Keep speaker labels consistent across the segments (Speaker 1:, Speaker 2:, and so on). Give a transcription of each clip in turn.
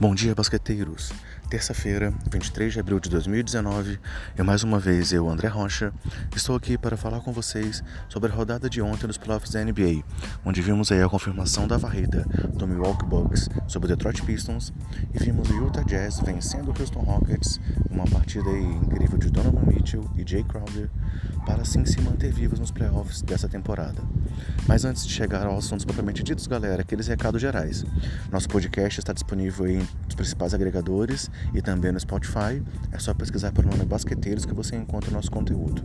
Speaker 1: Bom dia, basqueteiros! Terça-feira, 23 de abril de 2019, e mais uma vez eu, André Rocha, estou aqui para falar com vocês sobre a rodada de ontem dos playoffs da NBA, onde vimos aí a confirmação da varrida do Milwaukee Bucks sobre o Detroit Pistons e vimos o Utah Jazz vencendo o Houston Rockets, uma partida incrível de Donovan Mitchell e Jay Crowder, para assim se manter vivos nos playoffs dessa temporada. Mas antes de chegar aos assuntos propriamente ditos, galera, aqueles recados gerais. Nosso podcast está disponível em os principais agregadores e também no Spotify. É só pesquisar pelo nome Basqueteiros que você encontra o nosso conteúdo.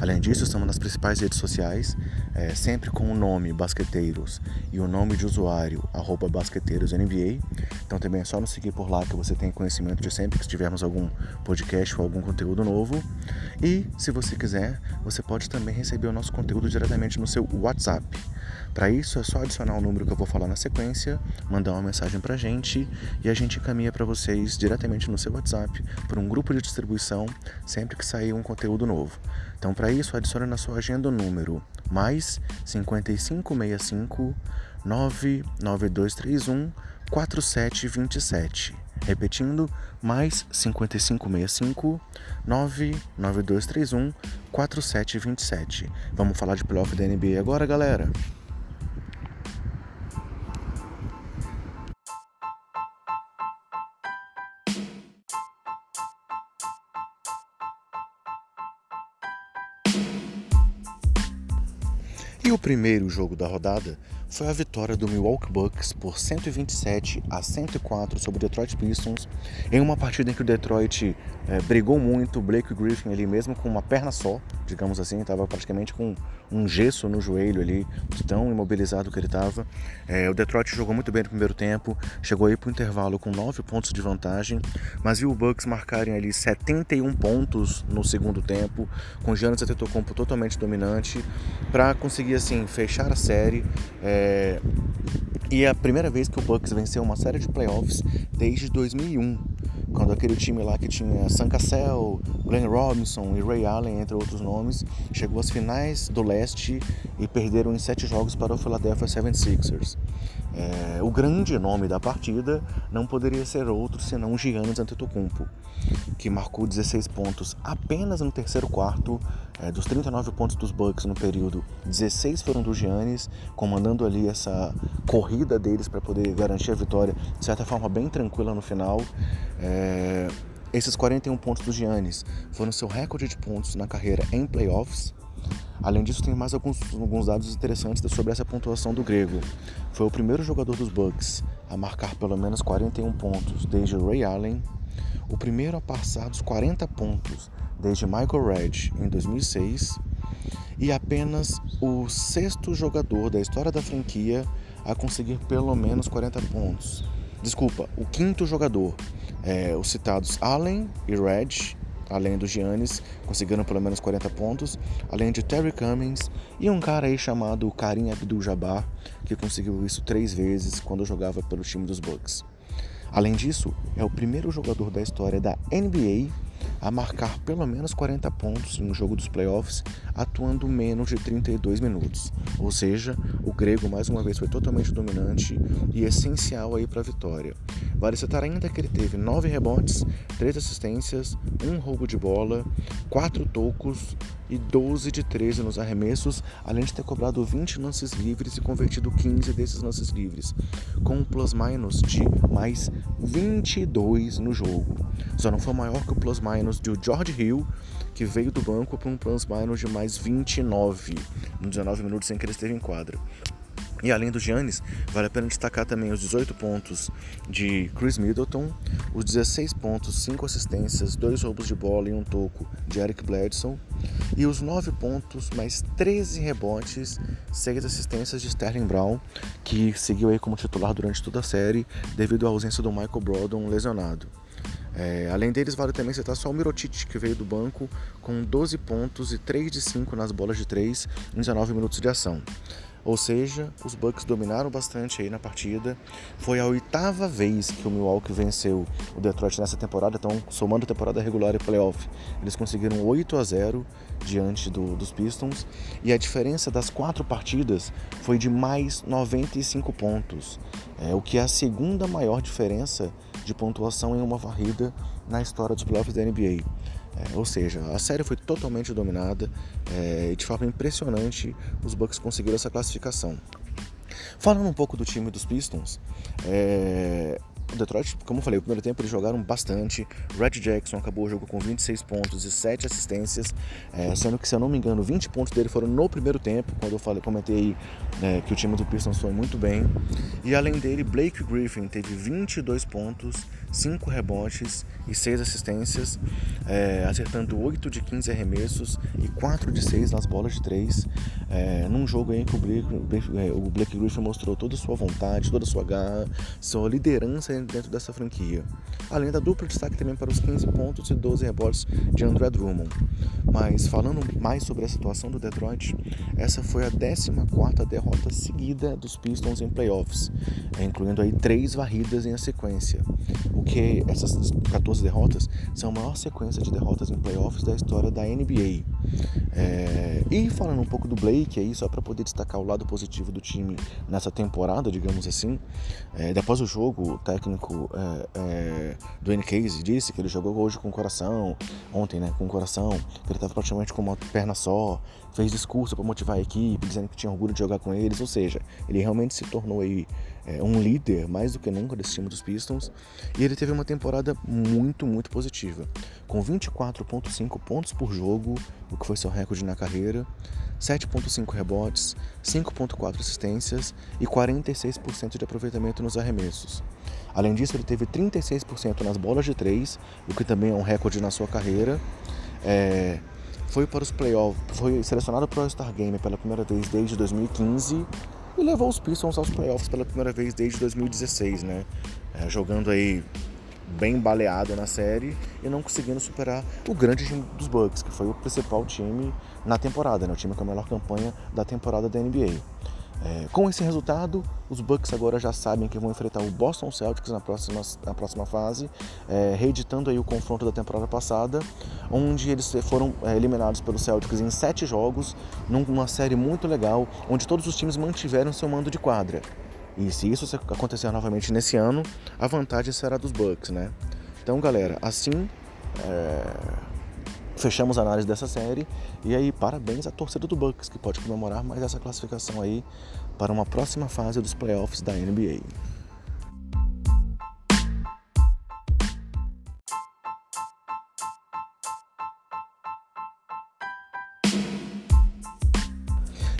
Speaker 1: Além disso, estamos nas principais redes sociais, é, sempre com o nome Basqueteiros e o nome de usuário, arroba BasqueteirosNBA. Então também é só nos seguir por lá que você tem conhecimento de sempre que tivermos algum podcast ou algum conteúdo novo. E, se você quiser, você pode também receber o nosso conteúdo diretamente no seu WhatsApp. Para isso, é só adicionar o número que eu vou falar na sequência, mandar uma mensagem para a gente e a gente encaminha para vocês diretamente no seu WhatsApp por um grupo de distribuição sempre que sair um conteúdo novo. Então, para isso, adicione na sua agenda o número mais 5565 99231 4727. Repetindo, mais 5565 99231 4727. Vamos falar de playoff da NBA agora, galera? E o primeiro jogo da rodada foi a vitória do Milwaukee Bucks por 127 a 104 sobre o Detroit Pistons, em uma partida em que o Detroit é, brigou muito, Blake Griffin ali mesmo com uma perna só, digamos assim, estava praticamente com um gesso no joelho ali, tão imobilizado que ele estava. É, o Detroit jogou muito bem no primeiro tempo, chegou aí para o intervalo com 9 pontos de vantagem, mas viu o Bucks marcarem ali 71 pontos no segundo tempo, com Giannis Antetokounmpo totalmente dominante, para conseguir assim fechar a série. É, é... E é a primeira vez que o Bucks venceu uma série de playoffs desde 2001, quando aquele time lá que tinha Sam Cassell, Glenn Robinson e Ray Allen, entre outros nomes, chegou às finais do leste e perderam em sete jogos para o Philadelphia 76ers. É, o grande nome da partida não poderia ser outro senão Giannis Antetokounmpo, que marcou 16 pontos apenas no terceiro quarto. É, dos 39 pontos dos Bucks no período, 16 foram do Giannis, comandando ali essa corrida deles para poder garantir a vitória, de certa forma bem tranquila no final. É, esses 41 pontos do Giannis foram seu recorde de pontos na carreira em playoffs. Além disso, tem mais alguns, alguns dados interessantes sobre essa pontuação do grego. Foi o primeiro jogador dos Bucks a marcar pelo menos 41 pontos desde Ray Allen, o primeiro a passar dos 40 pontos desde Michael Redd em 2006 e apenas o sexto jogador da história da franquia a conseguir pelo menos 40 pontos. Desculpa, o quinto jogador. É, os citados Allen e Redd além do Giannis, conseguiram pelo menos 40 pontos, além de Terry Cummings e um cara aí chamado Karim Abdul-Jabbar, que conseguiu isso três vezes quando jogava pelo time dos Bucks. Além disso, é o primeiro jogador da história da NBA a marcar pelo menos 40 pontos em um jogo dos playoffs, atuando menos de 32 minutos. Ou seja, o grego mais uma vez foi totalmente dominante e essencial aí para a vitória. Vale citar ainda que ele teve 9 rebotes, 3 assistências, 1 roubo de bola, 4 tocos e 12 de 13 nos arremessos, além de ter cobrado 20 lances livres e convertido 15 desses lances livres, com um plus-minus de mais 22 no jogo. Só não foi maior que o plus-minus de George Hill, que veio do banco para um plus-minus de mais 29, nos 19 minutos em que ele esteve em quadra. E além do Giannis, vale a pena destacar também os 18 pontos de Chris Middleton, os 16 pontos, 5 assistências, 2 roubos de bola e um toco de Eric Bledsoe, e os 9 pontos mais 13 rebotes, 6 assistências de Sterling Brown, que seguiu aí como titular durante toda a série devido à ausência do Michael Brodon lesionado. É, além deles, vale também citar só o Mirotic, que veio do banco com 12 pontos e 3 de 5 nas bolas de 3 em 19 minutos de ação. Ou seja, os Bucks dominaram bastante aí na partida. Foi a oitava vez que o Milwaukee venceu o Detroit nessa temporada, então somando temporada regular e playoff, eles conseguiram 8 a 0 diante do, dos Pistons e a diferença das quatro partidas foi de mais 95 pontos, é, o que é a segunda maior diferença de pontuação em uma varrida na história dos playoffs da NBA. É, ou seja, a série foi totalmente dominada é, e de forma impressionante os Bucks conseguiram essa classificação. Falando um pouco do time dos Pistons, é, o Detroit, como eu falei, o primeiro tempo eles jogaram bastante. Red Jackson acabou o jogo com 26 pontos e 7 assistências, é, sendo que, se eu não me engano, 20 pontos dele foram no primeiro tempo, quando eu falei, comentei é, que o time do Pistons foi muito bem. E além dele, Blake Griffin teve 22 pontos, 5 rebotes e 6 assistências, é, acertando 8 de 15 arremessos e 4 de 6 nas bolas de 3, é, num jogo em que o Blake, é, o Blake Griffin mostrou toda a sua vontade, toda a sua garra, sua liderança dentro dessa franquia. Além da dupla destaque também para os 15 pontos e 12 rebotes de André Drummond. Mas falando mais sobre a situação do Detroit, essa foi a 14ª derrota seguida dos Pistons em playoffs, incluindo aí três varridas em sequência. O que essas 14 derrotas são a maior sequência de derrotas em playoffs da história da NBA. É, e falando um pouco do Blake aí, só para poder destacar o lado positivo do time nessa temporada, digamos assim, é, depois do jogo, o técnico é, é, Dwayne Casey disse que ele jogou hoje com o coração, ontem, né, com o coração, que ele estava praticamente com uma perna só, fez discurso para motivar a equipe, dizendo que tinha orgulho de jogar com eles, ou seja, ele realmente se tornou aí é, um líder mais do que nunca desse time dos Pistons e ele teve uma temporada muito, muito positiva, com 24,5 pontos por jogo, o que foi seu recorde na carreira, 7,5 rebotes, 5,4 assistências e 46% de aproveitamento nos arremessos. Além disso, ele teve 36% nas bolas de 3, o que também é um recorde na sua carreira. É, foi para os playoffs, foi selecionado para o All-Star Game pela primeira vez desde 2015 e levou os Pistons aos playoffs pela primeira vez desde 2016, né? É, jogando aí bem baleado na série e não conseguindo superar o grande time dos Bucks, que foi o principal time na temporada, né? o time com a melhor campanha da temporada da NBA. É, com esse resultado, os Bucks agora já sabem que vão enfrentar o Boston Celtics na próxima, na próxima fase, é, reeditando aí o confronto da temporada passada, onde eles foram é, eliminados pelos Celtics em sete jogos, numa série muito legal, onde todos os times mantiveram seu mando de quadra. E se isso acontecer novamente nesse ano, a vantagem será dos Bucks, né? Então, galera, assim é... fechamos a análise dessa série. E aí, parabéns à torcida do Bucks, que pode comemorar mais essa classificação aí para uma próxima fase dos playoffs da NBA.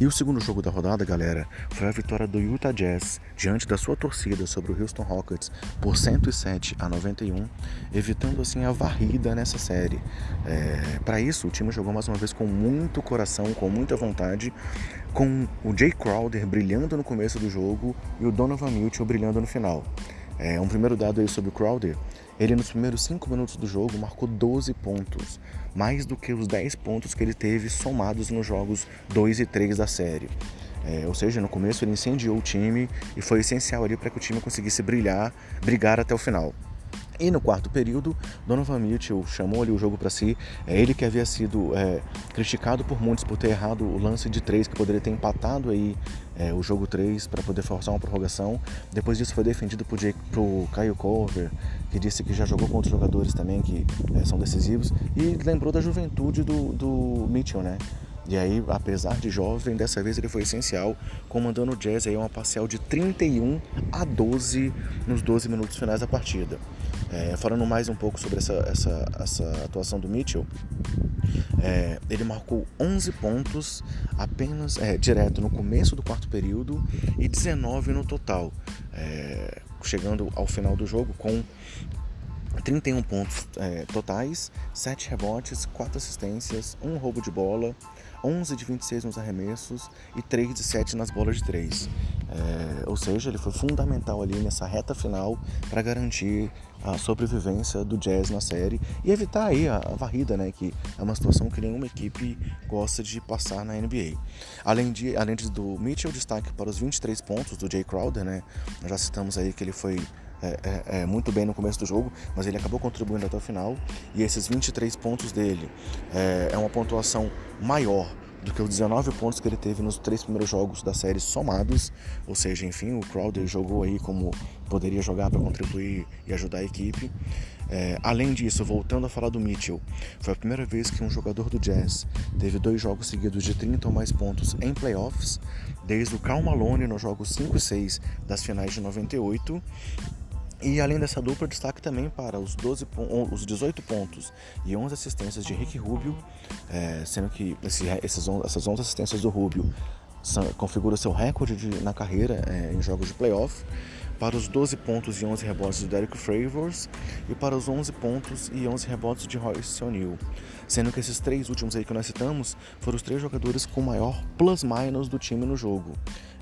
Speaker 1: E o segundo jogo da rodada, galera, foi a vitória do Utah Jazz diante da sua torcida sobre o Houston Rockets por 107 a 91, evitando assim a varrida nessa série. É, Para isso, o time jogou mais uma vez com muito coração, com muita vontade, com o Jay Crowder brilhando no começo do jogo e o Donovan Mitchell brilhando no final. É, um primeiro dado aí sobre o Crowder, ele nos primeiros 5 minutos do jogo marcou 12 pontos, mais do que os 10 pontos que ele teve somados nos jogos 2 e 3 da série. É, ou seja, no começo ele incendiou o time e foi essencial ali para que o time conseguisse brilhar, brigar até o final. E no quarto período, Donovan Mitchell chamou ali o jogo para si. É ele que havia sido é, criticado por muitos por ter errado o lance de três, que poderia ter empatado aí é, o jogo 3 para poder forçar uma prorrogação. Depois disso foi defendido por, Jake, pro Kyle Corver, que disse que já jogou com outros jogadores também que é, são decisivos. E lembrou da juventude do, do Mitchell, né? E aí, apesar de jovem, dessa vez ele foi essencial, comandando o Jazz aí uma parcial de 31 a 12 nos 12 minutos finais da partida. É, falando mais um pouco sobre essa, essa, essa atuação do Mitchell, é, ele marcou 11 pontos apenas é, direto no começo do quarto período e 19 no total, é, chegando ao final do jogo com 31 pontos é, totais, 7 rebotes, 4 assistências, 1 roubo de bola, 11 de 26 nos arremessos e 3 de 7 nas bolas de 3. É, ou seja, ele foi fundamental ali nessa reta final para garantir a sobrevivência do Jazz na série e evitar aí a, a, varrida, né, que é uma situação que nenhuma equipe gosta de passar na NBA. Além de, além do Mitchell, destaque para os 23 pontos do Jay Crowder, né, nós já citamos aí que ele foi é, é, é, muito bem no começo do jogo, mas ele acabou contribuindo até o final. E esses 23 pontos dele é, é uma pontuação maior do que os 19 pontos que ele teve nos três primeiros jogos da série somados. Ou seja, enfim, o Crowder jogou aí como poderia jogar para contribuir e ajudar a equipe. É, além disso, voltando a falar do Mitchell, foi a primeira vez que um jogador do Jazz teve dois jogos seguidos de 30 ou mais pontos em playoffs, desde o Cal Malone nos jogos 5 e 6 das finais de 98 e além dessa dupla, destaque também para os, 12, os 18 pontos e 11 assistências de Rick Rubio, é, sendo que esse, esses, essas 11 assistências do Rubio configuram seu recorde de, na carreira é, em jogos de playoff, para os 12 pontos e 11 rebotes de Derek Favors e para os 11 pontos e 11 rebotes de Royce O'Neal, sendo que esses três últimos aí que nós citamos foram os três jogadores com maior plus-minus do time no jogo.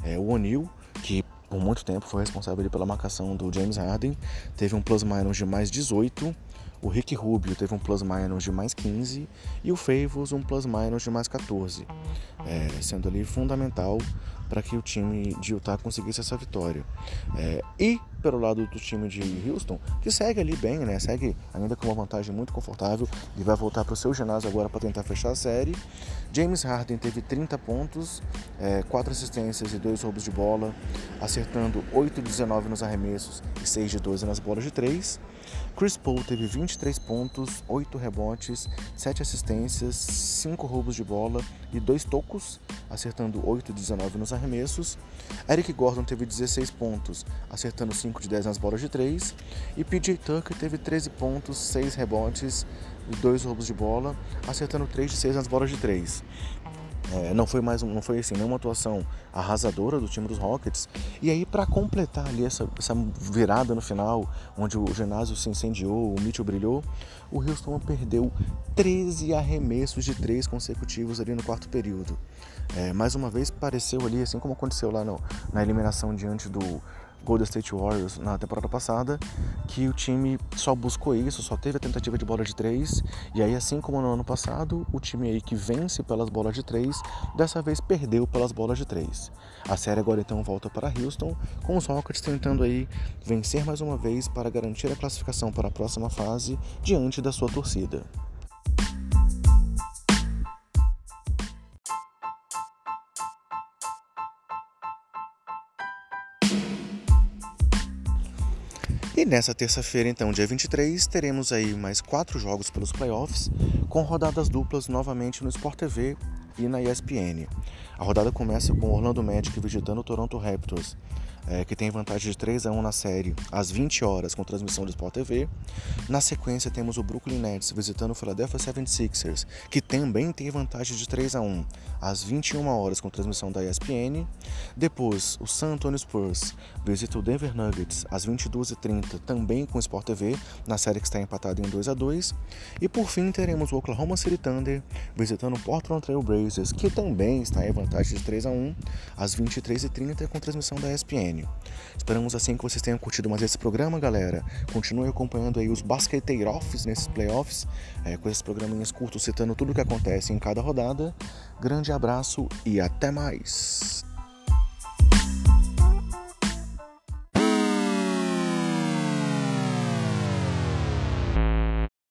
Speaker 1: É, o O'Neal, que por muito tempo foi responsável pela marcação do James Harden, teve um plus-minus de mais 18, o Rick Rubio teve um plus-minus de mais 15 e o Favors um plus-minus de mais 14, é, sendo ali fundamental para que o time de Utah conseguisse essa vitória. É, e pelo lado do time de Houston, que segue ali bem, né? Segue ainda com uma vantagem muito confortável e vai voltar para o seu ginásio agora para tentar fechar a série. James Harden teve 30 pontos, é, 4 assistências e 2 roubos de bola, acertando 8 de 19 nos arremessos 6 de 12 nas bolas de 3. Chris Paul teve 23 pontos, 8 rebotes, 7 assistências, 5 roubos de bola e 2 tocos, acertando 8 de 19 nos arremessos. Eric Gordon teve 16 pontos, acertando 5 de 10 nas bolas de 3. E PJ Tucker teve 13 pontos, 6 rebotes e 2 roubos de bola, acertando 3 de 6 nas bolas de 3. É, não foi mais não foi assim nenhuma atuação arrasadora do time dos Rockets. E aí para completar ali essa, essa, virada no final onde o ginásio se incendiou o Mitchell brilhou o Houston perdeu 13 arremessos de três consecutivos ali no quarto período. É, mais uma vez pareceu ali assim como aconteceu lá no, na eliminação diante do Golden State Warriors na temporada passada, que o time só buscou isso, só teve a tentativa de bola de três, e aí assim como no ano passado, o time aí que vence pelas bolas de três, dessa vez perdeu pelas bolas de três. A série agora então volta para Houston, com os Rockets tentando aí vencer mais uma vez para garantir a classificação para a próxima fase diante da sua torcida. Nessa terça-feira, então, dia 23, teremos aí mais quatro jogos pelos playoffs, com rodadas duplas novamente no Sport TV e na ESPN. A rodada começa com Orlando Magic visitando o Toronto Raptors é, que tem vantagem de 3 a 1 na série, às 20 horas, com transmissão do Sport TV. Na sequência, temos o Brooklyn Nets visitando o Philadelphia 76ers, que também tem vantagem de 3 a 1 às 21 horas, com transmissão da ESPN. Depois, o San Antonio Spurs visita o Denver Nuggets às 22h30, também com o Sport TV, na série que está empatada em 2 a 2 E por fim, teremos o Oklahoma City Thunder visitando o Portland Trail Blazers, que também está em vantagem de 3 a 1 às 23h30, com transmissão da ESPN. Esperamos assim que vocês tenham curtido mais esse programa, galera. Continue acompanhando aí os basqueteiros nesses playoffs, é, com esses programinhas curtos citando tudo o que acontece em cada rodada. Grande abraço e até mais!